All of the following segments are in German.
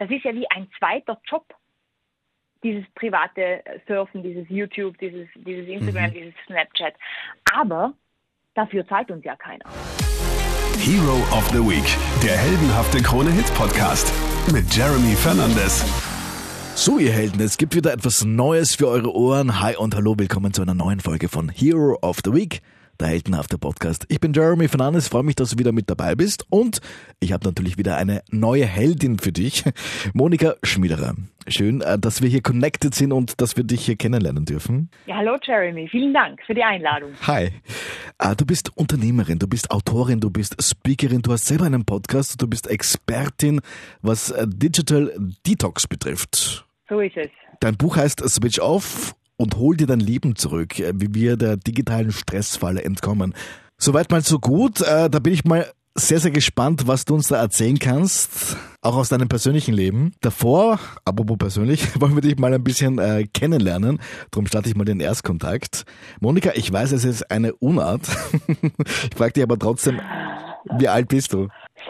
das ist ja wie ein zweiter Job. Dieses private Surfen, dieses YouTube, dieses, dieses Instagram, mhm. dieses Snapchat. Aber dafür zahlt uns ja keiner. Hero of the Week, der heldenhafte Krone-Hit-Podcast mit Jeremy Fernandes. So, ihr Helden, es gibt wieder etwas Neues für eure Ohren. Hi und hallo, willkommen zu einer neuen Folge von Hero of the Week der heldenhafte Podcast. Ich bin Jeremy Fernandes, freue mich, dass du wieder mit dabei bist und ich habe natürlich wieder eine neue Heldin für dich, Monika Schmiederer. Schön, äh, dass wir hier connected sind und dass wir dich hier kennenlernen dürfen. Ja, hallo Jeremy, vielen Dank für die Einladung. Hi. Äh, du bist Unternehmerin, du bist Autorin, du bist Speakerin, du hast selber einen Podcast, du bist Expertin, was äh, Digital Detox betrifft. So ist es. Dein Buch heißt Switch Off und hol dir dein Leben zurück, äh, wie wir der digitalen Stressfalle entkommen. Soweit mal so gut. Äh, da bin ich mal sehr, sehr gespannt, was du uns da erzählen kannst, auch aus deinem persönlichen Leben. Davor, apropos persönlich, wollen wir dich mal ein bisschen äh, kennenlernen. Darum starte ich mal den Erstkontakt. Monika, ich weiß, es ist eine Unart. ich frage dich aber trotzdem, wie alt bist du?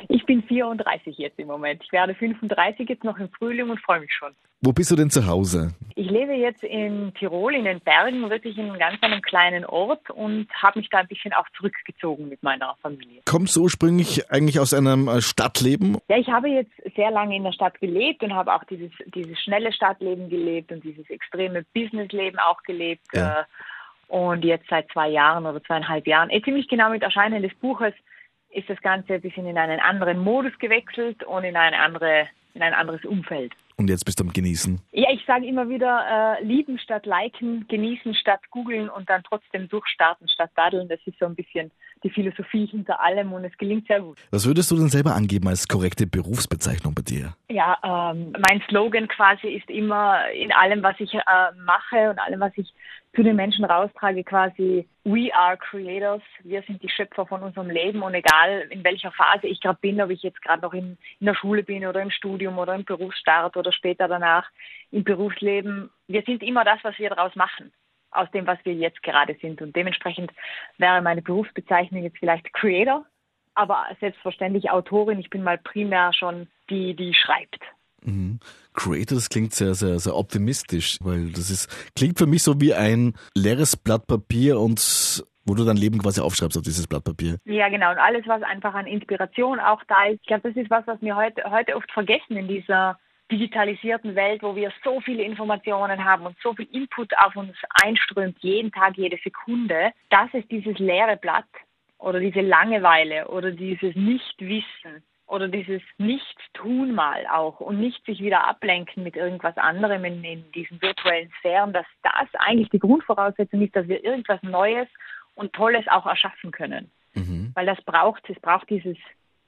Ich bin 34 jetzt im Moment. Ich werde 35 jetzt noch im Frühling und freue mich schon. Wo bist du denn zu Hause? Ich lebe jetzt in Tirol, in den Bergen, wirklich in einem ganz einem kleinen Ort und habe mich da ein bisschen auch zurückgezogen mit meiner Familie. Kommst du ursprünglich eigentlich aus einem äh, Stadtleben? Ja, ich habe jetzt sehr lange in der Stadt gelebt und habe auch dieses, dieses schnelle Stadtleben gelebt und dieses extreme Businessleben auch gelebt. Ja. Äh, und jetzt seit zwei Jahren oder zweieinhalb Jahren, eh ziemlich genau mit Erscheinen des Buches, ist das Ganze ein bisschen in einen anderen Modus gewechselt und in, eine andere, in ein anderes Umfeld. Und jetzt bist du am Genießen? Ja, ich sage immer wieder, äh, lieben statt liken, genießen statt googeln und dann trotzdem durchstarten statt daddeln. Das ist so ein bisschen die Philosophie hinter allem und es gelingt sehr gut. Was würdest du denn selber angeben als korrekte Berufsbezeichnung bei dir? Ja, ähm, mein Slogan quasi ist immer in allem, was ich äh, mache und allem, was ich zu den Menschen raustrage, quasi We are creators. Wir sind die Schöpfer von unserem Leben und egal in welcher Phase ich gerade bin, ob ich jetzt gerade noch in, in der Schule bin oder im Studium oder im Berufsstart oder später danach im Berufsleben, wir sind immer das, was wir daraus machen aus dem, was wir jetzt gerade sind. Und dementsprechend wäre meine Berufsbezeichnung jetzt vielleicht Creator, aber selbstverständlich Autorin. Ich bin mal primär schon die, die schreibt. Mhm. Creator, das klingt sehr, sehr, sehr optimistisch, weil das ist, klingt für mich so wie ein leeres Blatt Papier und wo du dein Leben quasi aufschreibst auf dieses Blatt Papier. Ja, genau. Und alles, was einfach an Inspiration auch da ist. Ich glaube, das ist was, was wir heute, heute oft vergessen in dieser digitalisierten Welt, wo wir so viele Informationen haben und so viel Input auf uns einströmt, jeden Tag, jede Sekunde, dass es dieses leere Blatt oder diese Langeweile oder dieses Nichtwissen oder dieses Nichtstun mal auch und nicht sich wieder ablenken mit irgendwas anderem in, in diesen virtuellen Sphären, dass das eigentlich die Grundvoraussetzung ist, dass wir irgendwas Neues und Tolles auch erschaffen können. Mhm. Weil das braucht, es braucht dieses,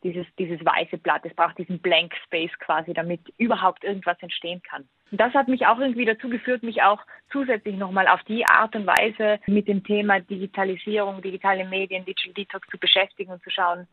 dieses, dieses weiße Blatt, es braucht diesen Blank Space quasi, damit überhaupt irgendwas entstehen kann. Und das hat mich auch irgendwie dazu geführt, mich auch zusätzlich nochmal auf die Art und Weise mit dem Thema Digitalisierung, digitale Medien, Digital Detox zu beschäftigen und zu schauen,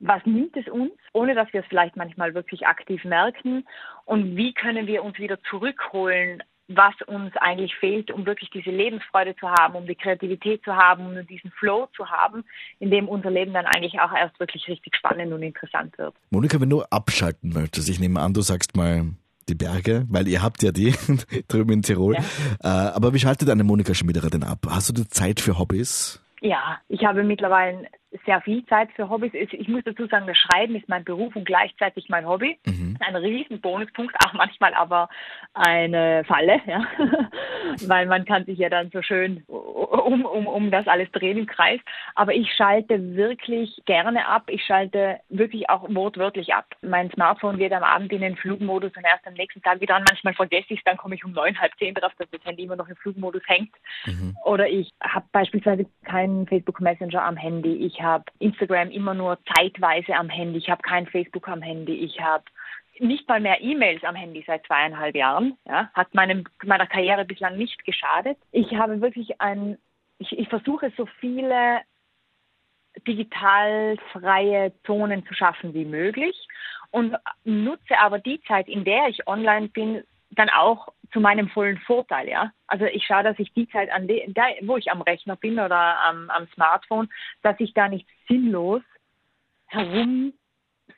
was nimmt es uns, ohne dass wir es vielleicht manchmal wirklich aktiv merken und wie können wir uns wieder zurückholen, was uns eigentlich fehlt, um wirklich diese Lebensfreude zu haben, um die Kreativität zu haben, um diesen Flow zu haben, in dem unser Leben dann eigentlich auch erst wirklich richtig spannend und interessant wird. Monika, wenn du abschalten möchtest, ich nehme an, du sagst mal die Berge, weil ihr habt ja die drüben in Tirol. Ja. Äh, aber wie schaltet eine Monika Schmiederer denn ab? Hast du Zeit für Hobbys? Ja, ich habe mittlerweile sehr viel Zeit für Hobbys. Ich muss dazu sagen, das Schreiben ist mein Beruf und gleichzeitig mein Hobby. Mhm. Ein riesen Bonuspunkt, auch manchmal aber eine Falle, ja. weil man kann sich ja dann so schön um, um, um das alles drehen im Kreis. Aber ich schalte wirklich gerne ab. Ich schalte wirklich auch wortwörtlich ab. Mein Smartphone geht am Abend in den Flugmodus und erst am nächsten Tag wieder an. Manchmal vergesse ich es, dann komme ich um neun, halb zehn drauf, dass das Handy immer noch im Flugmodus hängt. Mhm. Oder ich habe beispielsweise keinen Facebook Messenger am Handy. Ich ich habe Instagram immer nur zeitweise am Handy, ich habe kein Facebook am Handy, ich habe nicht mal mehr E-Mails am Handy seit zweieinhalb Jahren. Ja, hat meinem, meiner Karriere bislang nicht geschadet. Ich habe wirklich ein, ich, ich versuche so viele digital freie Zonen zu schaffen wie möglich und nutze aber die Zeit, in der ich online bin, dann auch zu meinem vollen Vorteil, ja. Also ich schaue, dass ich die Zeit, an da, wo ich am Rechner bin oder am, am Smartphone, dass ich da nicht sinnlos herum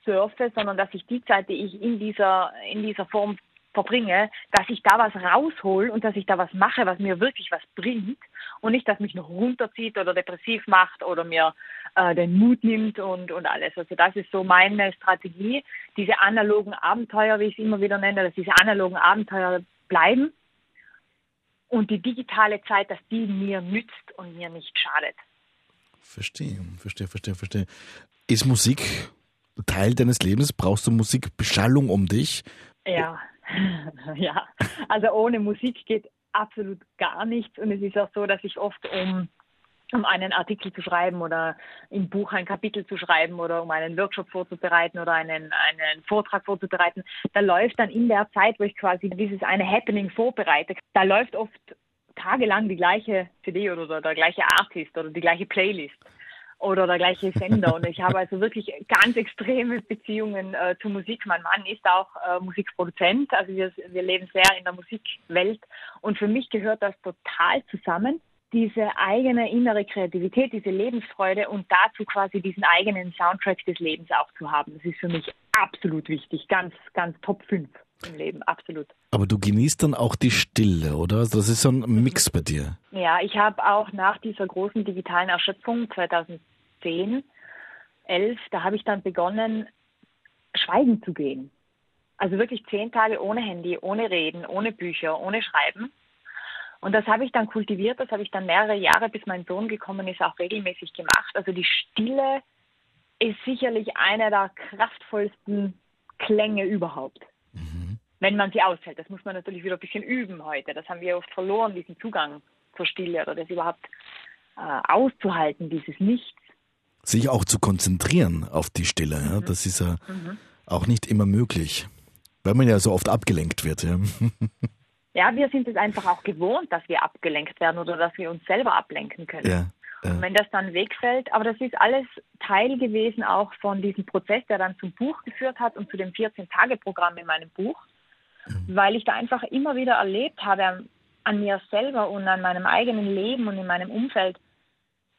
surfe, sondern dass ich die Zeit, die ich in dieser, in dieser Form verbringe, dass ich da was raushol und dass ich da was mache, was mir wirklich was bringt und nicht, dass mich noch runterzieht oder depressiv macht oder mir äh, den Mut nimmt und, und alles. Also das ist so meine Strategie, diese analogen Abenteuer, wie ich es immer wieder nenne, dass diese analogen Abenteuer bleiben und die digitale Zeit, dass die mir nützt und mir nicht schadet. Verstehe, verstehe, verstehe, verstehe. Ist Musik Teil deines Lebens? Brauchst du Musikbeschallung um dich? Ja, ja. Also ohne Musik geht absolut gar nichts. Und es ist auch so, dass ich oft um um einen Artikel zu schreiben oder im Buch ein Kapitel zu schreiben oder um einen Workshop vorzubereiten oder einen, einen Vortrag vorzubereiten, da läuft dann in der Zeit, wo ich quasi dieses eine Happening vorbereite, da läuft oft tagelang die gleiche CD oder der gleiche Artist oder die gleiche Playlist oder der gleiche Sender. Und ich habe also wirklich ganz extreme Beziehungen äh, zu Musik. Mein Mann ist auch äh, Musikproduzent, also wir, wir leben sehr in der Musikwelt. Und für mich gehört das total zusammen diese eigene innere Kreativität, diese Lebensfreude und dazu quasi diesen eigenen Soundtrack des Lebens auch zu haben. Das ist für mich absolut wichtig, ganz, ganz Top 5 im Leben, absolut. Aber du genießt dann auch die Stille, oder? Also das ist so ein Mix bei dir. Ja, ich habe auch nach dieser großen digitalen Erschöpfung 2010, 11, da habe ich dann begonnen, schweigen zu gehen. Also wirklich zehn Tage ohne Handy, ohne Reden, ohne Bücher, ohne Schreiben. Und das habe ich dann kultiviert, das habe ich dann mehrere Jahre, bis mein Sohn gekommen ist, auch regelmäßig gemacht. Also die Stille ist sicherlich einer der kraftvollsten Klänge überhaupt wenn man sie aushält. Das muss man natürlich wieder ein bisschen üben heute. Das haben wir oft verloren, diesen Zugang zur Stille oder das überhaupt äh, auszuhalten, dieses Nichts. Sich auch zu konzentrieren auf die Stille, mhm. ja, das ist ja mhm. auch nicht immer möglich, weil man ja so oft abgelenkt wird. Ja. ja, wir sind es einfach auch gewohnt, dass wir abgelenkt werden oder dass wir uns selber ablenken können. Ja. Ja. Und wenn das dann wegfällt, aber das ist alles Teil gewesen auch von diesem Prozess, der dann zum Buch geführt hat und zu dem 14-Tage-Programm in meinem Buch weil ich da einfach immer wieder erlebt habe an mir selber und an meinem eigenen Leben und in meinem Umfeld,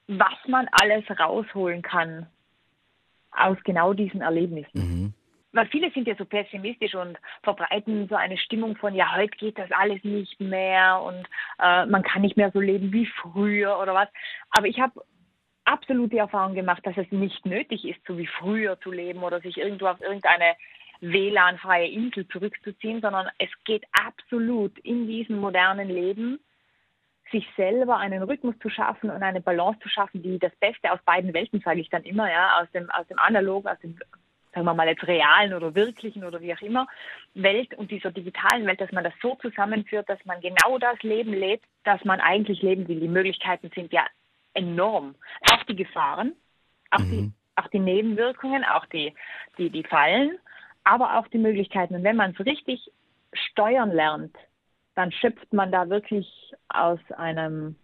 was man alles rausholen kann aus genau diesen Erlebnissen. Mhm. Weil viele sind ja so pessimistisch und verbreiten so eine Stimmung von, ja, heute geht das alles nicht mehr und äh, man kann nicht mehr so leben wie früher oder was. Aber ich habe absolut die Erfahrung gemacht, dass es nicht nötig ist, so wie früher zu leben oder sich irgendwo auf irgendeine WLAN-freie Insel zurückzuziehen, sondern es geht absolut in diesem modernen Leben, sich selber einen Rhythmus zu schaffen und eine Balance zu schaffen, die das Beste aus beiden Welten, sage ich dann immer, ja, aus dem, aus dem analogen, aus dem, sagen wir mal jetzt realen oder wirklichen oder wie auch immer, Welt und dieser digitalen Welt, dass man das so zusammenführt, dass man genau das Leben lebt, das man eigentlich leben will. Die Möglichkeiten sind ja enorm. Auch die Gefahren, auch, mhm. die, auch die Nebenwirkungen, auch die, die, die Fallen aber auch die Möglichkeiten. Und wenn man es richtig steuern lernt, dann schöpft man da wirklich aus einem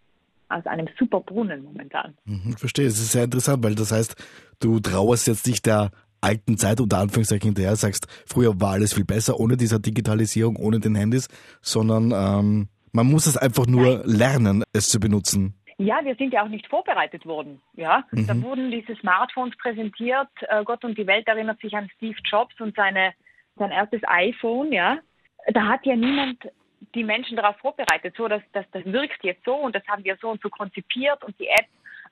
aus einem super Brunnen momentan. Mhm, verstehe, es ist sehr interessant, weil das heißt, du trauerst jetzt nicht der alten Zeit unter Anführungszeichen hinterher, sagst, früher war alles viel besser ohne dieser Digitalisierung, ohne den Handys, sondern ähm, man muss es einfach nur lernen, es zu benutzen. Ja, wir sind ja auch nicht vorbereitet worden. Ja, mhm. da wurden diese Smartphones präsentiert. Äh, Gott und die Welt erinnert sich an Steve Jobs und seine, sein erstes iPhone. Ja, da hat ja niemand die Menschen darauf vorbereitet, so dass, dass das wirkt jetzt so und das haben wir so und so konzipiert und die App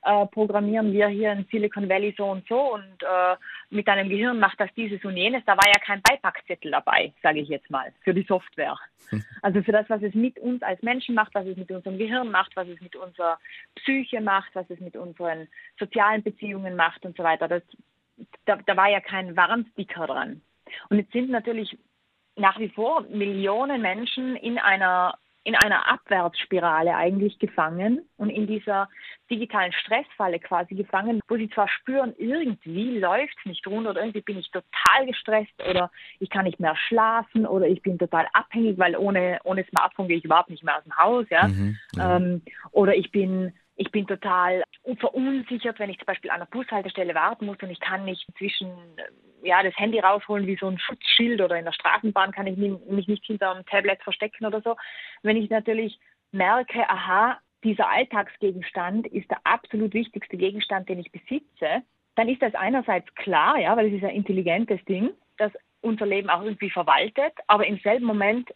äh, programmieren wir hier in Silicon Valley so und so und äh, mit deinem Gehirn macht das dieses und jenes. Da war ja kein Beipackzettel dabei, sage ich jetzt mal, für die Software. Also für das, was es mit uns als Menschen macht, was es mit unserem Gehirn macht, was es mit unserer Psyche macht, was es mit unseren sozialen Beziehungen macht und so weiter. Das, da, da war ja kein Warnsticker dran. Und jetzt sind natürlich nach wie vor Millionen Menschen in einer in einer Abwärtsspirale eigentlich gefangen und in dieser digitalen Stressfalle quasi gefangen, wo sie zwar spüren, irgendwie läuft es nicht rund oder irgendwie bin ich total gestresst oder ich kann nicht mehr schlafen oder ich bin total abhängig, weil ohne, ohne Smartphone gehe ich überhaupt nicht mehr aus dem Haus, ja. Mhm, ja. Ähm, oder ich bin ich bin total verunsichert, wenn ich zum Beispiel an der Bushaltestelle warten muss und ich kann nicht zwischen ja, das Handy rausholen wie so ein Schutzschild oder in der Straßenbahn kann ich mich nicht hinter einem Tablet verstecken oder so. Wenn ich natürlich merke, aha, dieser Alltagsgegenstand ist der absolut wichtigste Gegenstand, den ich besitze, dann ist das einerseits klar, ja, weil es ist ein intelligentes Ding, das unser Leben auch irgendwie verwaltet, aber im selben Moment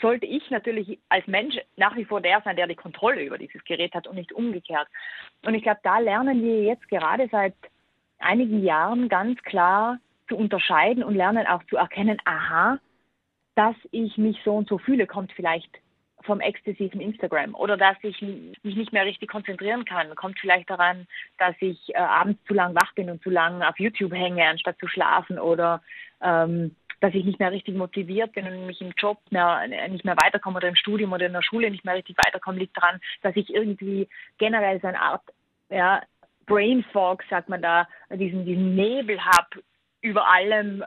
sollte ich natürlich als Mensch nach wie vor der sein, der die Kontrolle über dieses Gerät hat und nicht umgekehrt. Und ich glaube, da lernen wir jetzt gerade seit einigen Jahren ganz klar zu unterscheiden und lernen auch zu erkennen, aha, dass ich mich so und so fühle, kommt vielleicht vom exzessiven Instagram oder dass ich mich nicht mehr richtig konzentrieren kann, kommt vielleicht daran, dass ich äh, abends zu lang wach bin und zu lang auf YouTube hänge, anstatt zu schlafen oder ähm, dass ich nicht mehr richtig motiviert bin und mich im Job mehr, nicht mehr weiterkomme oder im Studium oder in der Schule nicht mehr richtig weiterkomme, liegt daran, dass ich irgendwie generell so eine Art ja, Brain Fog, sagt man da, diesen, diesen Nebel habe über allem,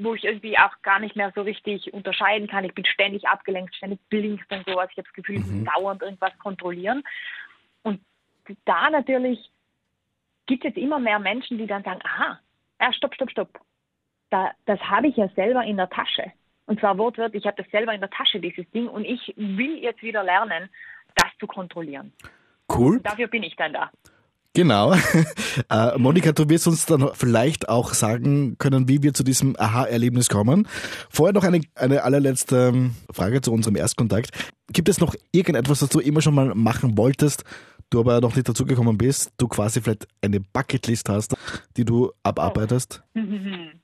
wo ich irgendwie auch gar nicht mehr so richtig unterscheiden kann. Ich bin ständig abgelenkt, ständig blinkt und sowas. Ich habe das Gefühl, ich muss mhm. dauernd irgendwas kontrollieren. Und da natürlich gibt es immer mehr Menschen, die dann sagen, aha, ja, stopp, stopp, stopp da, das habe ich ja selber in der Tasche. Und zwar wortwörtlich, ich habe das selber in der Tasche, dieses Ding. Und ich will jetzt wieder lernen, das zu kontrollieren. Cool. Und dafür bin ich dann da. Genau. äh, Monika, du wirst uns dann vielleicht auch sagen können, wie wir zu diesem Aha-Erlebnis kommen. Vorher noch eine, eine allerletzte Frage zu unserem Erstkontakt. Gibt es noch irgendetwas, was du immer schon mal machen wolltest, du aber noch nicht dazugekommen bist, du quasi vielleicht eine Bucketlist hast, die du abarbeitest? Oh.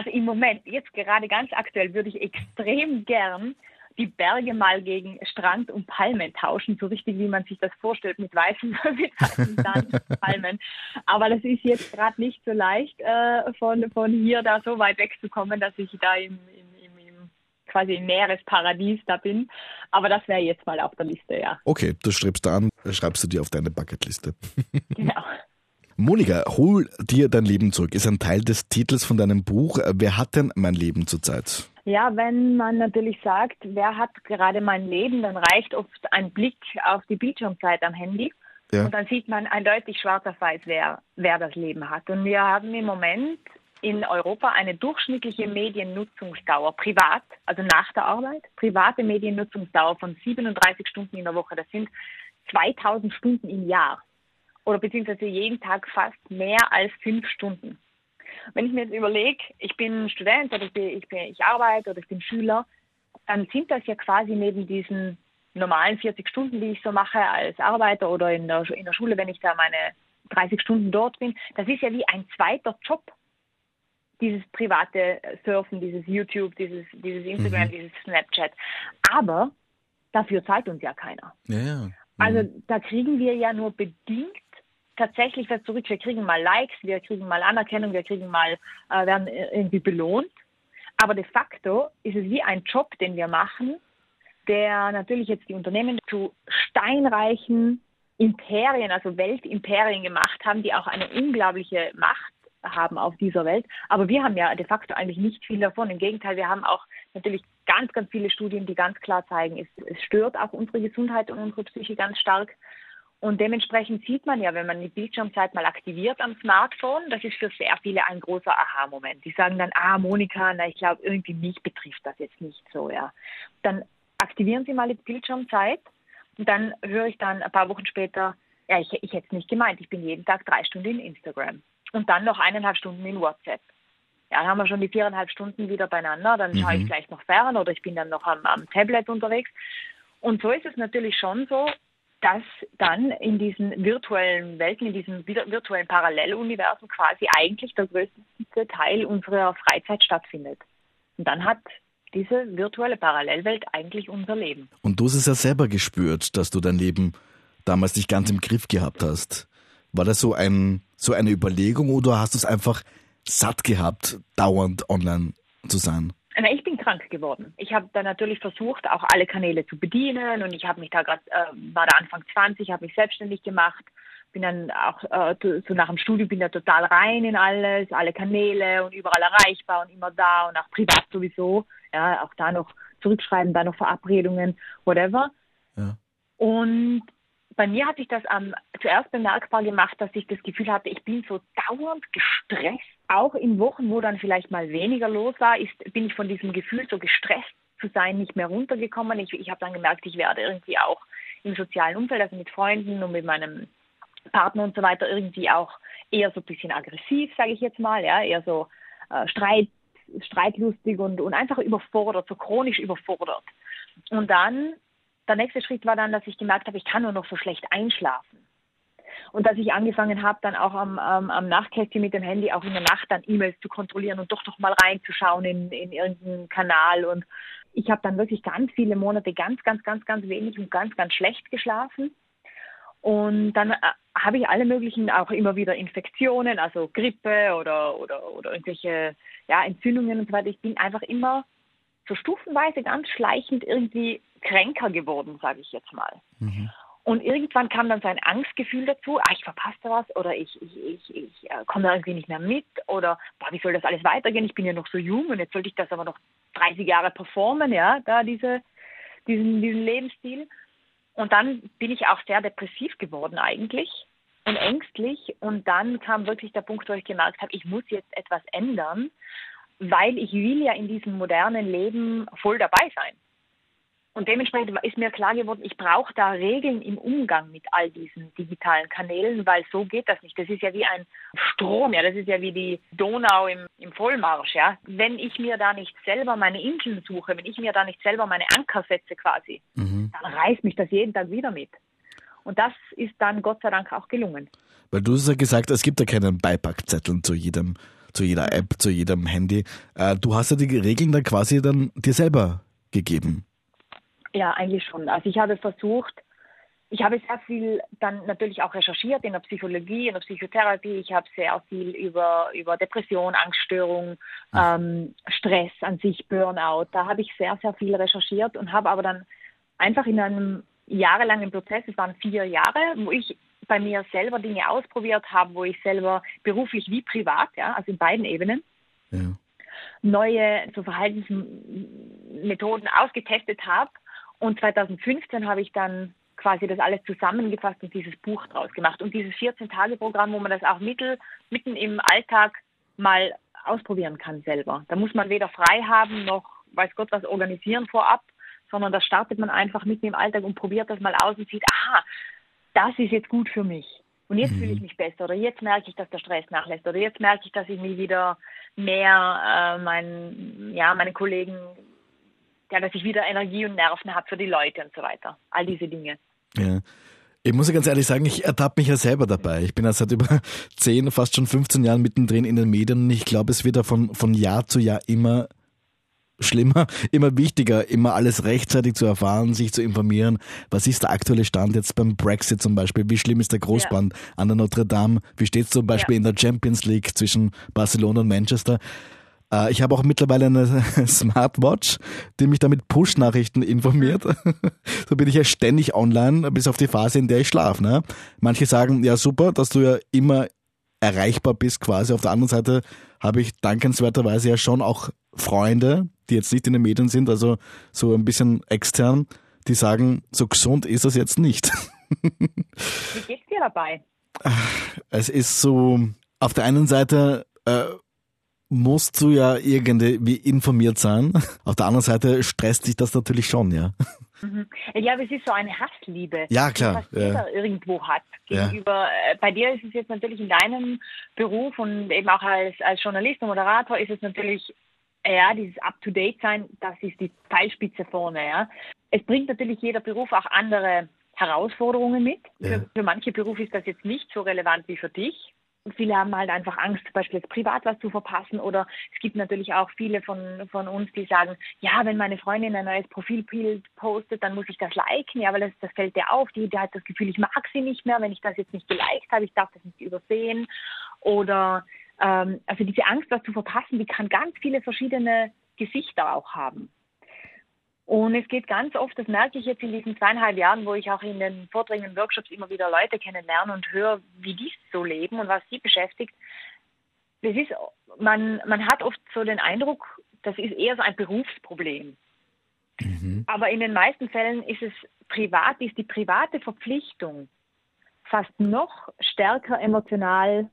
Also im Moment, jetzt gerade ganz aktuell, würde ich extrem gern die Berge mal gegen Strand und Palmen tauschen, so richtig wie man sich das vorstellt, mit weißen, mit weißen Sandpalmen. Aber das ist jetzt gerade nicht so leicht, äh, von, von hier da so weit wegzukommen, dass ich da im, im, im, im quasi im Meeresparadies da bin. Aber das wäre jetzt mal auf der Liste, ja. Okay, das strebst du an, schreibst du dir auf deine Bucketliste. genau. Monika, hol dir dein Leben zurück, ist ein Teil des Titels von deinem Buch. Wer hat denn mein Leben zurzeit? Ja, wenn man natürlich sagt, wer hat gerade mein Leben, dann reicht oft ein Blick auf die Bildschirmzeit am Handy. Ja. Und dann sieht man eindeutig schwarz auf weiß, wer, wer das Leben hat. Und wir haben im Moment in Europa eine durchschnittliche Mediennutzungsdauer privat, also nach der Arbeit, private Mediennutzungsdauer von 37 Stunden in der Woche. Das sind 2000 Stunden im Jahr oder beziehungsweise jeden Tag fast mehr als fünf Stunden. Wenn ich mir jetzt überlege, ich bin Student oder ich, bin, ich, bin, ich arbeite oder ich bin Schüler, dann sind das ja quasi neben diesen normalen 40 Stunden, die ich so mache als Arbeiter oder in der, in der Schule, wenn ich da meine 30 Stunden dort bin, das ist ja wie ein zweiter Job. Dieses private Surfen, dieses YouTube, dieses, dieses Instagram, mhm. dieses Snapchat. Aber dafür zahlt uns ja keiner. Ja, ja. Mhm. Also da kriegen wir ja nur bedingt tatsächlich was zurück. Wir kriegen mal Likes, wir kriegen mal Anerkennung, wir kriegen mal, äh, werden irgendwie belohnt. Aber de facto ist es wie ein Job, den wir machen, der natürlich jetzt die Unternehmen zu steinreichen Imperien, also Weltimperien gemacht haben, die auch eine unglaubliche Macht haben auf dieser Welt. Aber wir haben ja de facto eigentlich nicht viel davon. Im Gegenteil, wir haben auch natürlich ganz, ganz viele Studien, die ganz klar zeigen, es, es stört auch unsere Gesundheit und unsere Psyche ganz stark. Und dementsprechend sieht man ja, wenn man die Bildschirmzeit mal aktiviert am Smartphone, das ist für sehr viele ein großer Aha-Moment. Die sagen dann, ah, Monika, na, ich glaube, irgendwie mich betrifft das jetzt nicht so, ja. Dann aktivieren Sie mal die Bildschirmzeit und dann höre ich dann ein paar Wochen später, ja, ich, ich hätte es nicht gemeint, ich bin jeden Tag drei Stunden in Instagram und dann noch eineinhalb Stunden in WhatsApp. Ja, dann haben wir schon die viereinhalb Stunden wieder beieinander, dann mhm. schaue ich vielleicht noch fern oder ich bin dann noch am, am Tablet unterwegs. Und so ist es natürlich schon so, dass dann in diesen virtuellen Welten, in diesem virtuellen Paralleluniversum quasi eigentlich der größte Teil unserer Freizeit stattfindet. Und dann hat diese virtuelle Parallelwelt eigentlich unser Leben. Und du hast es ja selber gespürt, dass du dein Leben damals nicht ganz im Griff gehabt hast. War das so, ein, so eine Überlegung oder hast du es einfach satt gehabt, dauernd online zu sein? Na, ich bin krank geworden. Ich habe dann natürlich versucht, auch alle Kanäle zu bedienen und ich habe mich da gerade, äh, war da Anfang 20, habe mich selbstständig gemacht, bin dann auch äh, so nach dem Studium bin da total rein in alles, alle Kanäle und überall erreichbar und immer da und auch privat sowieso. Ja, auch da noch zurückschreiben, da noch Verabredungen, whatever. Ja. Und bei mir hat sich das ähm, zuerst bemerkbar gemacht, dass ich das Gefühl hatte, ich bin so dauernd gestresst. Auch in Wochen, wo dann vielleicht mal weniger los war, ist, bin ich von diesem Gefühl, so gestresst zu sein, nicht mehr runtergekommen. Ich, ich habe dann gemerkt, ich werde irgendwie auch im sozialen Umfeld, also mit Freunden und mit meinem Partner und so weiter, irgendwie auch eher so ein bisschen aggressiv, sage ich jetzt mal, ja, eher so äh, Streit, streitlustig und, und einfach überfordert, so chronisch überfordert. Und dann, der nächste Schritt war dann, dass ich gemerkt habe, ich kann nur noch so schlecht einschlafen. Und dass ich angefangen habe, dann auch am, am, am Nachtkästchen mit dem Handy auch in der Nacht dann E-Mails zu kontrollieren und doch noch mal reinzuschauen in, in irgendeinen Kanal. Und ich habe dann wirklich ganz viele Monate ganz, ganz, ganz, ganz wenig und ganz, ganz schlecht geschlafen. Und dann äh, habe ich alle möglichen auch immer wieder Infektionen, also Grippe oder, oder, oder irgendwelche ja, Entzündungen und so weiter. Ich bin einfach immer so stufenweise ganz schleichend irgendwie kränker geworden, sage ich jetzt mal. Mhm. Und irgendwann kam dann so ein Angstgefühl dazu, ah, ich verpasse was oder ich, ich, ich, ich äh, komme irgendwie nicht mehr mit oder boah, wie soll das alles weitergehen? Ich bin ja noch so jung und jetzt sollte ich das aber noch 30 Jahre performen, ja, da diese, diesen, diesen Lebensstil. Und dann bin ich auch sehr depressiv geworden eigentlich und ängstlich. Und dann kam wirklich der Punkt, wo ich gemerkt habe, ich muss jetzt etwas ändern, weil ich will ja in diesem modernen Leben voll dabei sein. Und dementsprechend ist mir klar geworden, ich brauche da Regeln im Umgang mit all diesen digitalen Kanälen, weil so geht das nicht. Das ist ja wie ein Strom, ja, das ist ja wie die Donau im, im Vollmarsch, ja. Wenn ich mir da nicht selber meine Inseln suche, wenn ich mir da nicht selber meine Anker setze quasi, mhm. dann reißt mich das jeden Tag wieder mit. Und das ist dann Gott sei Dank auch gelungen. Weil du hast ja gesagt, es gibt ja keinen Beipackzettel zu jedem, zu jeder App, zu jedem Handy. Äh, du hast ja die Regeln dann quasi dann dir selber gegeben. Ja, eigentlich schon. Also ich habe versucht, ich habe sehr viel dann natürlich auch recherchiert in der Psychologie, in der Psychotherapie. Ich habe sehr viel über, über Depression, Angststörung, ähm, Stress an sich, Burnout. Da habe ich sehr, sehr viel recherchiert und habe aber dann einfach in einem jahrelangen Prozess, es waren vier Jahre, wo ich bei mir selber Dinge ausprobiert habe, wo ich selber beruflich wie privat, ja, also in beiden Ebenen, ja. neue so Verhaltensmethoden ausgetestet habe und 2015 habe ich dann quasi das alles zusammengefasst und dieses Buch draus gemacht. Und dieses 14-Tage-Programm, wo man das auch mittel, mitten im Alltag mal ausprobieren kann selber. Da muss man weder frei haben noch weiß Gott was organisieren vorab, sondern da startet man einfach mitten im Alltag und probiert das mal aus und sieht, aha, das ist jetzt gut für mich. Und jetzt mhm. fühle ich mich besser oder jetzt merke ich, dass der Stress nachlässt oder jetzt merke ich, dass ich mich wieder mehr äh, mein, ja, meine Kollegen ja, dass ich wieder Energie und Nerven habe für die Leute und so weiter. All diese Dinge. Ja. Ich muss ja ganz ehrlich sagen, ich ertappe mich ja selber dabei. Ich bin ja seit über 10, fast schon 15 Jahren mittendrin in den Medien und ich glaube, es wird ja von, von Jahr zu Jahr immer schlimmer, immer wichtiger, immer alles rechtzeitig zu erfahren, sich zu informieren. Was ist der aktuelle Stand jetzt beim Brexit zum Beispiel? Wie schlimm ist der Großband ja. an der Notre Dame? Wie steht es zum Beispiel ja. in der Champions League zwischen Barcelona und Manchester? Äh, ich habe auch mittlerweile eine Smartwatch, die mich damit Push-Nachrichten informiert. so bin ich ja ständig online, bis auf die Phase, in der ich schlafe. Ne? Manche sagen, ja super, dass du ja immer erreichbar bist quasi. Auf der anderen Seite habe ich dankenswerterweise ja schon auch Freunde, die jetzt nicht in den Medien sind, also so ein bisschen extern, die sagen, so gesund ist das jetzt nicht. Wie geht's dir dabei? Es ist so, auf der einen Seite äh, musst du ja irgendwie informiert sein. Auf der anderen Seite stresst dich das natürlich schon, ja. Mhm. Ja, aber es ist so eine Hassliebe, ja, klar. die jeder ja. irgendwo hat. Gegenüber, ja. Äh, bei dir ist es jetzt natürlich in deinem Beruf und eben auch als, als Journalist und Moderator ist es natürlich, ja, dieses Up-to-Date-Sein, das ist die Pfeilspitze vorne, ja. Es bringt natürlich jeder Beruf auch andere Herausforderungen mit. Ja. Für, für manche Berufe ist das jetzt nicht so relevant wie für dich viele haben halt einfach Angst, zum Beispiel jetzt privat was zu verpassen. Oder es gibt natürlich auch viele von, von uns, die sagen, ja, wenn meine Freundin ein neues Profilbild postet, dann muss ich das liken. Ja, weil das, das fällt dir auf. Die, die hat das Gefühl, ich mag sie nicht mehr, wenn ich das jetzt nicht geliked habe. Ich darf das nicht übersehen. Oder ähm, also diese Angst, was zu verpassen, die kann ganz viele verschiedene Gesichter auch haben. Und es geht ganz oft, das merke ich jetzt in diesen zweieinhalb Jahren, wo ich auch in den Vorträgen und Workshops immer wieder Leute kennenlerne und höre, wie die so leben und was sie beschäftigt. Das ist, man, man hat oft so den Eindruck, das ist eher so ein Berufsproblem. Mhm. Aber in den meisten Fällen ist es privat, ist die private Verpflichtung fast noch stärker emotional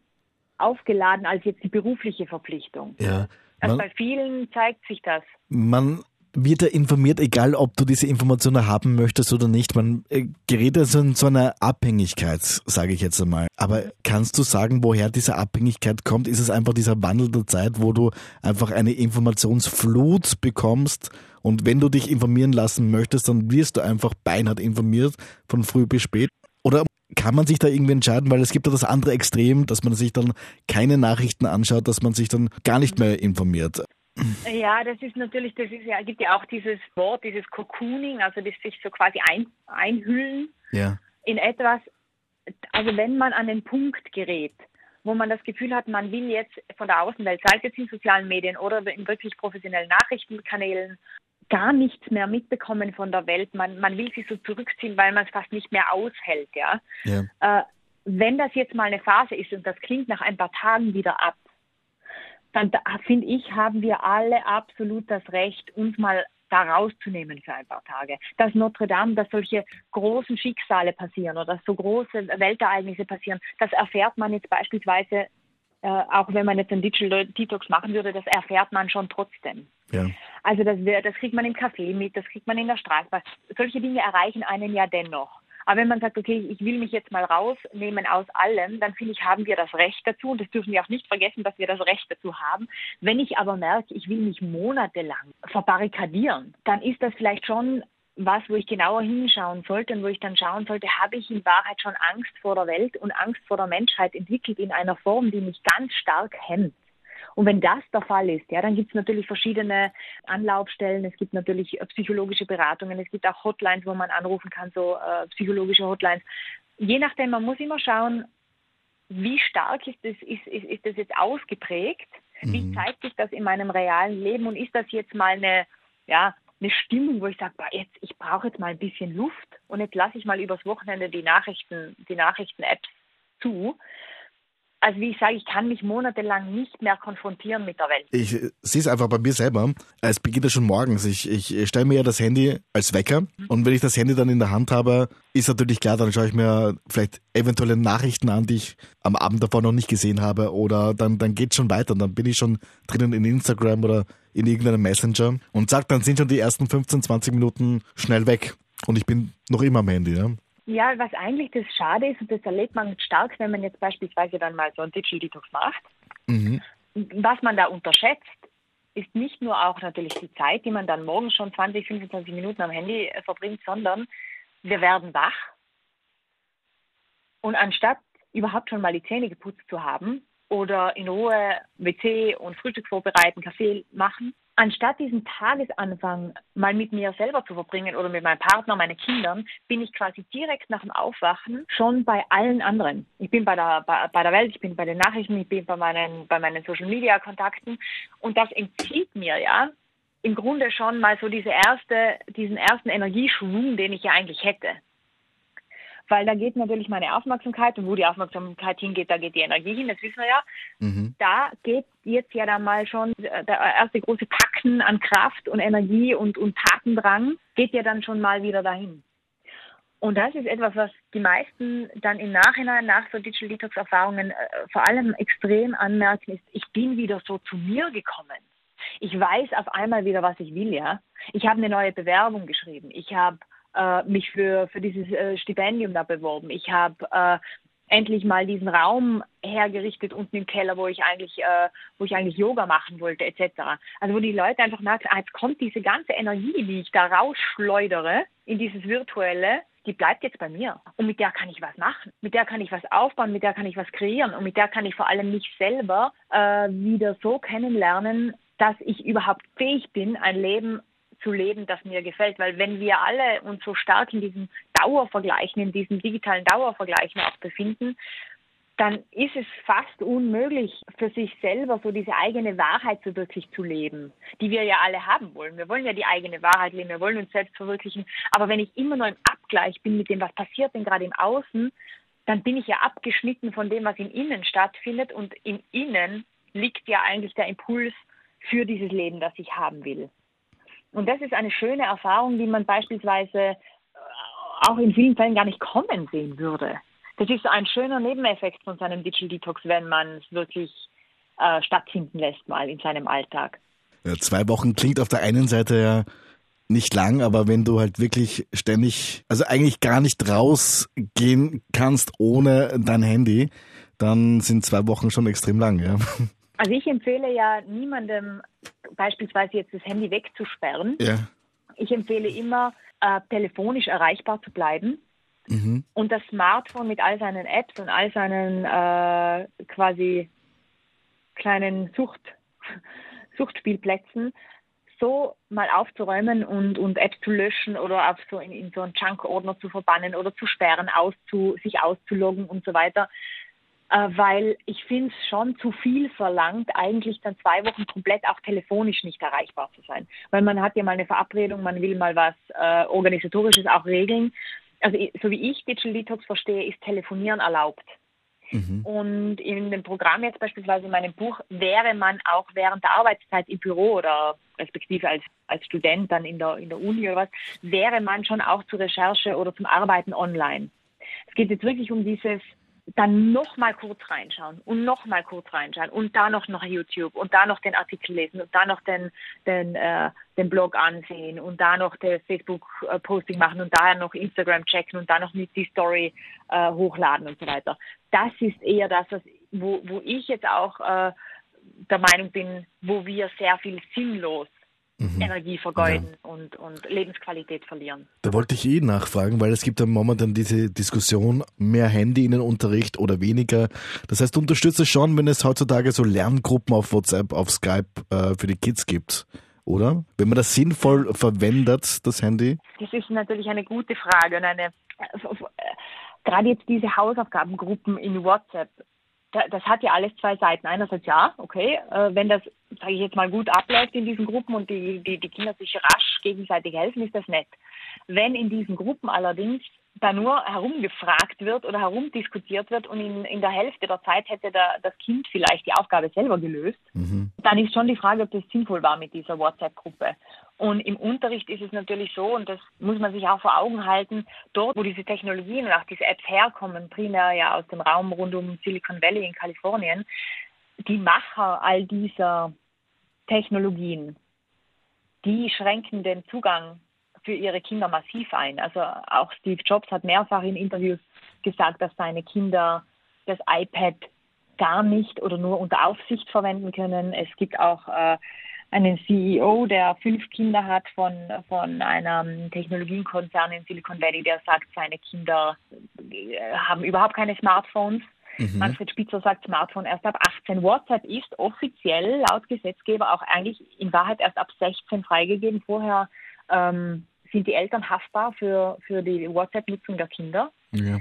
aufgeladen als jetzt die berufliche Verpflichtung. Ja. Also bei vielen zeigt sich das. Man wird er informiert, egal ob du diese Informationen haben möchtest oder nicht. Man äh, gerät also in so einer Abhängigkeit, sage ich jetzt einmal. Aber kannst du sagen, woher diese Abhängigkeit kommt? Ist es einfach dieser Wandel der Zeit, wo du einfach eine Informationsflut bekommst und wenn du dich informieren lassen möchtest, dann wirst du einfach beinhart informiert von früh bis spät? Oder kann man sich da irgendwie entscheiden, weil es gibt ja das andere Extrem, dass man sich dann keine Nachrichten anschaut, dass man sich dann gar nicht mehr informiert. Ja, das ist natürlich, das ist ja, gibt ja auch dieses Wort, dieses Cocooning, also das sich so quasi ein, einhüllen ja. in etwas. Also wenn man an den Punkt gerät, wo man das Gefühl hat, man will jetzt von der Außenwelt, sei es jetzt in sozialen Medien oder in wirklich professionellen Nachrichtenkanälen, gar nichts mehr mitbekommen von der Welt. Man, man will sich so zurückziehen, weil man es fast nicht mehr aushält. Ja? ja. Äh, wenn das jetzt mal eine Phase ist und das klingt nach ein paar Tagen wieder ab, dann finde ich, haben wir alle absolut das Recht, uns mal da rauszunehmen für ein paar Tage. Dass Notre Dame, dass solche großen Schicksale passieren oder dass so große Weltereignisse passieren, das erfährt man jetzt beispielsweise, äh, auch wenn man jetzt einen Digital Detox machen würde, das erfährt man schon trotzdem. Ja. Also das, das kriegt man im Café mit, das kriegt man in der Straße. Solche Dinge erreichen einen ja dennoch. Aber wenn man sagt, okay, ich will mich jetzt mal rausnehmen aus allem, dann finde ich, haben wir das Recht dazu. Und das dürfen wir auch nicht vergessen, dass wir das Recht dazu haben. Wenn ich aber merke, ich will mich monatelang verbarrikadieren, dann ist das vielleicht schon was, wo ich genauer hinschauen sollte und wo ich dann schauen sollte, habe ich in Wahrheit schon Angst vor der Welt und Angst vor der Menschheit entwickelt in einer Form, die mich ganz stark hemmt. Und wenn das der Fall ist, ja, dann gibt es natürlich verschiedene Anlaufstellen, es gibt natürlich äh, psychologische Beratungen, es gibt auch Hotlines, wo man anrufen kann, so äh, psychologische Hotlines. Je nachdem, man muss immer schauen, wie stark ist das, ist, ist, ist das jetzt ausgeprägt? Mhm. Wie zeigt sich das in meinem realen Leben? Und ist das jetzt mal eine, ja, eine Stimmung, wo ich sage, jetzt, ich brauche jetzt mal ein bisschen Luft und jetzt lasse ich mal übers Wochenende die Nachrichten, die Nachrichten-Apps zu also wie ich sage, ich kann mich monatelang nicht mehr konfrontieren mit der Welt. Ich sehe es einfach bei mir selber. Es beginnt ja schon morgens. Ich, ich stelle mir ja das Handy als Wecker mhm. und wenn ich das Handy dann in der Hand habe, ist natürlich klar, dann schaue ich mir vielleicht eventuelle Nachrichten an, die ich am Abend davor noch nicht gesehen habe oder dann, dann geht es schon weiter. Dann bin ich schon drinnen in Instagram oder in irgendeinem Messenger und sagt, dann sind schon die ersten 15, 20 Minuten schnell weg und ich bin noch immer am Handy. Ja? Ja, was eigentlich das Schade ist, und das erlebt man stark, wenn man jetzt beispielsweise dann mal so ein Digital Detox macht, mhm. was man da unterschätzt, ist nicht nur auch natürlich die Zeit, die man dann morgens schon 20, 25 Minuten am Handy äh, verbringt, sondern wir werden wach. Und anstatt überhaupt schon mal die Zähne geputzt zu haben oder in Ruhe WC und Frühstück vorbereiten, Kaffee machen, anstatt diesen Tagesanfang mal mit mir selber zu verbringen oder mit meinem Partner, meinen Kindern, bin ich quasi direkt nach dem Aufwachen schon bei allen anderen. Ich bin bei der, bei, bei der Welt, ich bin bei den Nachrichten, ich bin bei meinen, bei meinen Social Media Kontakten und das entzieht mir ja im Grunde schon mal so diese erste, diesen ersten Energieschwung, den ich ja eigentlich hätte weil da geht natürlich meine Aufmerksamkeit und wo die Aufmerksamkeit hingeht, da geht die Energie hin, das wissen wir ja. Mhm. Da geht jetzt ja dann mal schon der erste große Packen an Kraft und Energie und, und Tatendrang, geht ja dann schon mal wieder dahin. Und das ist etwas, was die meisten dann im Nachhinein nach so Digital Detox Erfahrungen äh, vor allem extrem anmerken, ist, ich bin wieder so zu mir gekommen. Ich weiß auf einmal wieder, was ich will, ja. Ich habe eine neue Bewerbung geschrieben. Ich habe äh, mich für, für dieses äh, Stipendium da beworben. Ich habe äh, endlich mal diesen Raum hergerichtet unten im Keller, wo ich eigentlich, äh, wo ich eigentlich Yoga machen wollte, etc. Also wo die Leute einfach merken, ah, jetzt kommt diese ganze Energie, die ich da rausschleudere in dieses Virtuelle, die bleibt jetzt bei mir. Und mit der kann ich was machen. Mit der kann ich was aufbauen, mit der kann ich was kreieren und mit der kann ich vor allem mich selber äh, wieder so kennenlernen, dass ich überhaupt fähig bin, ein Leben zu leben, das mir gefällt. Weil wenn wir alle uns so stark in diesen Dauervergleichen, in diesen digitalen Dauervergleichen auch befinden, dann ist es fast unmöglich, für sich selber so diese eigene Wahrheit so wirklich zu leben, die wir ja alle haben wollen. Wir wollen ja die eigene Wahrheit leben, wir wollen uns selbst verwirklichen. Aber wenn ich immer nur im Abgleich bin mit dem, was passiert denn gerade im Außen, dann bin ich ja abgeschnitten von dem, was im Innen stattfindet. Und im Innen liegt ja eigentlich der Impuls für dieses Leben, das ich haben will. Und das ist eine schöne Erfahrung, die man beispielsweise äh, auch in vielen Fällen gar nicht kommen sehen würde. Das ist ein schöner Nebeneffekt von seinem Digital Detox, wenn man es wirklich äh, stattfinden lässt mal in seinem Alltag. Ja, zwei Wochen klingt auf der einen Seite ja nicht lang, aber wenn du halt wirklich ständig, also eigentlich gar nicht rausgehen kannst ohne dein Handy, dann sind zwei Wochen schon extrem lang, ja. Also ich empfehle ja niemandem beispielsweise jetzt das Handy wegzusperren. Ja. Ich empfehle immer, äh, telefonisch erreichbar zu bleiben. Mhm. Und das Smartphone mit all seinen Apps und all seinen äh, quasi kleinen Sucht, Suchtspielplätzen so mal aufzuräumen und, und Apps zu löschen oder auf so in, in so einen Junk-Ordner zu verbannen oder zu sperren, auszu, sich auszuloggen und so weiter. Äh, weil ich finde es schon zu viel verlangt, eigentlich dann zwei Wochen komplett auch telefonisch nicht erreichbar zu sein. Weil man hat ja mal eine Verabredung, man will mal was äh, Organisatorisches auch regeln. Also so wie ich Digital Detox verstehe, ist Telefonieren erlaubt. Mhm. Und in dem Programm jetzt beispielsweise in meinem Buch wäre man auch während der Arbeitszeit im Büro oder respektive als, als Student dann in der, in der Uni oder was, wäre man schon auch zur Recherche oder zum Arbeiten online. Es geht jetzt wirklich um dieses dann noch mal kurz reinschauen und noch mal kurz reinschauen und da noch nach YouTube und da noch den Artikel lesen und da noch den den äh, den Blog ansehen und da noch das Facebook Posting machen und daher noch Instagram checken und da noch mit die Story äh, hochladen und so weiter. Das ist eher das, was, wo wo ich jetzt auch äh, der Meinung bin, wo wir sehr viel sinnlos mhm. Energie vergeuden ja. und, und Lebensqualität verlieren. Da wollte ich eh nachfragen, weil es gibt ja momentan diese Diskussion, mehr Handy in den Unterricht oder weniger. Das heißt, du unterstützt es schon, wenn es heutzutage so Lerngruppen auf WhatsApp, auf Skype äh, für die Kids gibt oder? Wenn man das sinnvoll verwendet, das Handy? Das ist natürlich eine gute Frage und eine, äh, gerade jetzt diese Hausaufgabengruppen in WhatsApp, das hat ja alles zwei Seiten. Einerseits ja, okay, äh, wenn das, sage ich jetzt mal, gut abläuft in diesen Gruppen und die, die, die Kinder sich rasch gegenseitig helfen, ist das nett. Wenn in diesen Gruppen allerdings da nur herumgefragt wird oder herumdiskutiert wird und in, in der Hälfte der Zeit hätte der, das Kind vielleicht die Aufgabe selber gelöst, mhm. dann ist schon die Frage, ob das sinnvoll war mit dieser WhatsApp-Gruppe. Und im Unterricht ist es natürlich so, und das muss man sich auch vor Augen halten, dort, wo diese Technologien und auch diese Apps herkommen, primär ja aus dem Raum rund um Silicon Valley in Kalifornien, die Macher all dieser Technologien, die schränken den Zugang für ihre Kinder massiv ein. Also auch Steve Jobs hat mehrfach in Interviews gesagt, dass seine Kinder das iPad gar nicht oder nur unter Aufsicht verwenden können. Es gibt auch äh, einen CEO, der fünf Kinder hat von, von einem Technologiekonzern in Silicon Valley, der sagt, seine Kinder äh, haben überhaupt keine Smartphones. Mhm. Manfred Spitzer sagt Smartphone erst ab 18. WhatsApp ist offiziell laut Gesetzgeber auch eigentlich in Wahrheit erst ab 16 freigegeben. Vorher ähm, sind die Eltern haftbar für, für die WhatsApp-Nutzung der Kinder. Ja.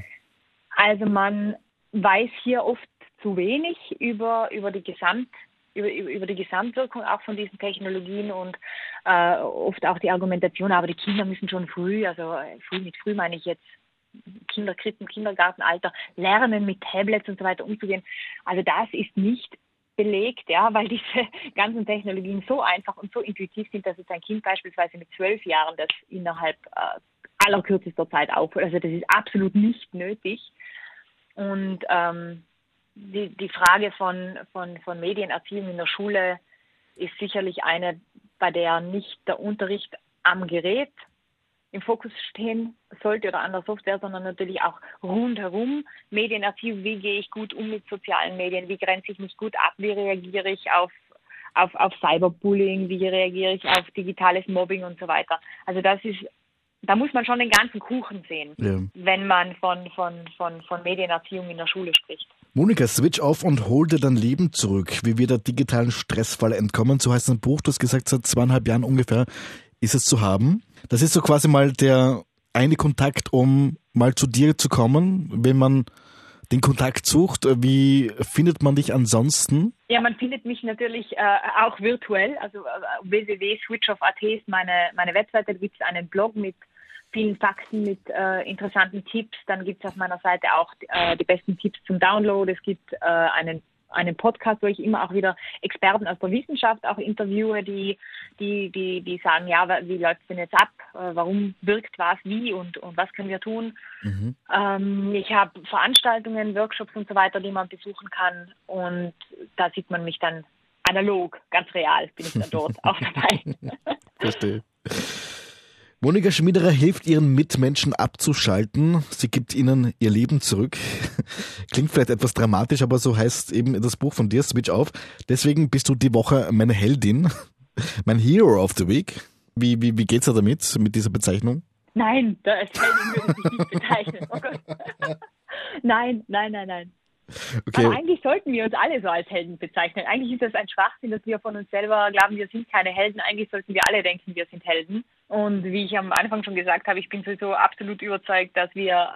Also man weiß hier oft zu wenig über, über die Gesamt über, über die Gesamtwirkung auch von diesen Technologien und äh, oft auch die Argumentation, aber die Kinder müssen schon früh, also äh, früh mit früh meine ich jetzt Kinderkrippen, Kindergartenalter, lernen mit Tablets und so weiter umzugehen. Also das ist nicht belegt, ja, weil diese ganzen Technologien so einfach und so intuitiv sind, dass es ein Kind beispielsweise mit zwölf Jahren das innerhalb äh, allerkürzester Zeit aufhört. Also das ist absolut nicht nötig. Und ähm, die, die Frage von, von, von Medienerziehung in der Schule ist sicherlich eine, bei der nicht der Unterricht am Gerät im Fokus stehen sollte oder an der Software, sondern natürlich auch rundherum. Medienerziehung, wie gehe ich gut um mit sozialen Medien, wie grenze ich mich gut ab, wie reagiere ich auf, auf, auf Cyberbullying, wie reagiere ich auf digitales Mobbing und so weiter. Also das ist, da muss man schon den ganzen Kuchen sehen, ja. wenn man von, von, von, von Medienerziehung in der Schule spricht. Monika, switch auf und hol dir dein Leben zurück, wie wir der digitalen Stressfalle entkommen. So heißt ein Buch, du hast gesagt, seit zweieinhalb Jahren ungefähr ist es zu haben. Das ist so quasi mal der eine Kontakt, um mal zu dir zu kommen, wenn man den Kontakt sucht. Wie findet man dich ansonsten? Ja, man findet mich natürlich äh, auch virtuell. Also äh, www.switchoff.at ist meine, meine Webseite. Da gibt es einen Blog mit vielen Fakten, mit äh, interessanten Tipps. Dann gibt es auf meiner Seite auch äh, die besten Tipps zum Download. Es gibt äh, einen einen Podcast, wo ich immer auch wieder Experten aus der Wissenschaft auch interviewe, die, die, die, die sagen, ja, wie läuft es denn jetzt ab? Äh, warum wirkt was wie und, und was können wir tun? Mhm. Ähm, ich habe Veranstaltungen, Workshops und so weiter, die man besuchen kann und da sieht man mich dann analog, ganz real bin ich dann dort auch dabei. Verstehe. Monika Schmiederer hilft ihren Mitmenschen abzuschalten. Sie gibt ihnen ihr Leben zurück. Klingt vielleicht etwas dramatisch, aber so heißt eben das Buch von dir, Switch Off. Deswegen bist du die Woche meine Heldin, mein Hero of the Week. Wie, wie, wie geht's da damit, mit dieser Bezeichnung? Nein, da als Heldin würde ich nicht bezeichnen. Oh Gott. nein, nein, nein, nein. Okay. Aber eigentlich sollten wir uns alle so als Helden bezeichnen. Eigentlich ist das ein Schwachsinn, dass wir von uns selber glauben, wir sind keine Helden. Eigentlich sollten wir alle denken, wir sind Helden. Und wie ich am Anfang schon gesagt habe, ich bin sowieso absolut überzeugt, dass wir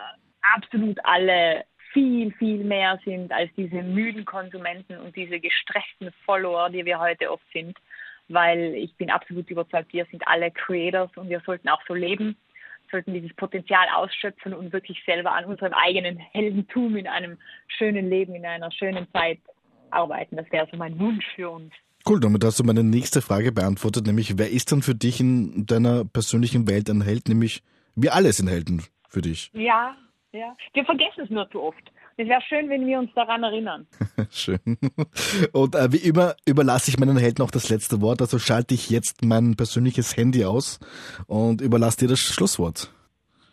absolut alle viel, viel mehr sind als diese müden Konsumenten und diese gestressten Follower, die wir heute oft sind. Weil ich bin absolut überzeugt, wir sind alle Creators und wir sollten auch so leben sollten dieses Potenzial ausschöpfen und wirklich selber an unserem eigenen Heldentum in einem schönen Leben, in einer schönen Zeit arbeiten. Das wäre so mein Wunsch für uns. Cool, damit hast du meine nächste Frage beantwortet, nämlich wer ist dann für dich in deiner persönlichen Welt ein Held? Nämlich wir alle sind Helden für dich. Ja, ja. Wir vergessen es nur zu oft. Es wäre schön, wenn wir uns daran erinnern. schön. Und äh, wie immer überlasse ich meinen Helden auch das letzte Wort. Also schalte ich jetzt mein persönliches Handy aus und überlasse dir das Schlusswort.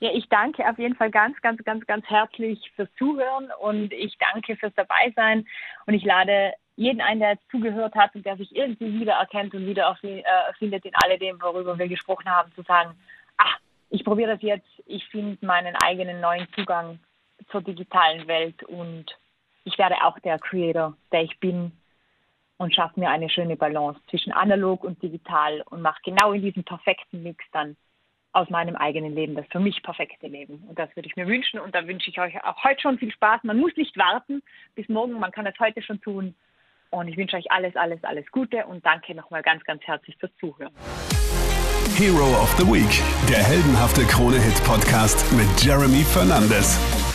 Ja, ich danke auf jeden Fall ganz, ganz, ganz, ganz herzlich fürs Zuhören und ich danke fürs Dabeisein und ich lade jeden ein, der jetzt zugehört hat und der sich irgendwie wiedererkennt und wieder äh, findet in alledem, worüber wir gesprochen haben, zu sagen, ach, ich probiere das jetzt, ich finde meinen eigenen neuen Zugang zur digitalen Welt und ich werde auch der Creator, der ich bin und schaffe mir eine schöne Balance zwischen analog und digital und mache genau in diesem perfekten Mix dann aus meinem eigenen Leben das für mich perfekte Leben. Und das würde ich mir wünschen und da wünsche ich euch auch heute schon viel Spaß. Man muss nicht warten bis morgen, man kann es heute schon tun. Und ich wünsche euch alles, alles, alles Gute und danke nochmal ganz, ganz herzlich fürs Zuhören. Hero of the Week, der heldenhafte Krone-Hit-Podcast mit Jeremy Fernandes.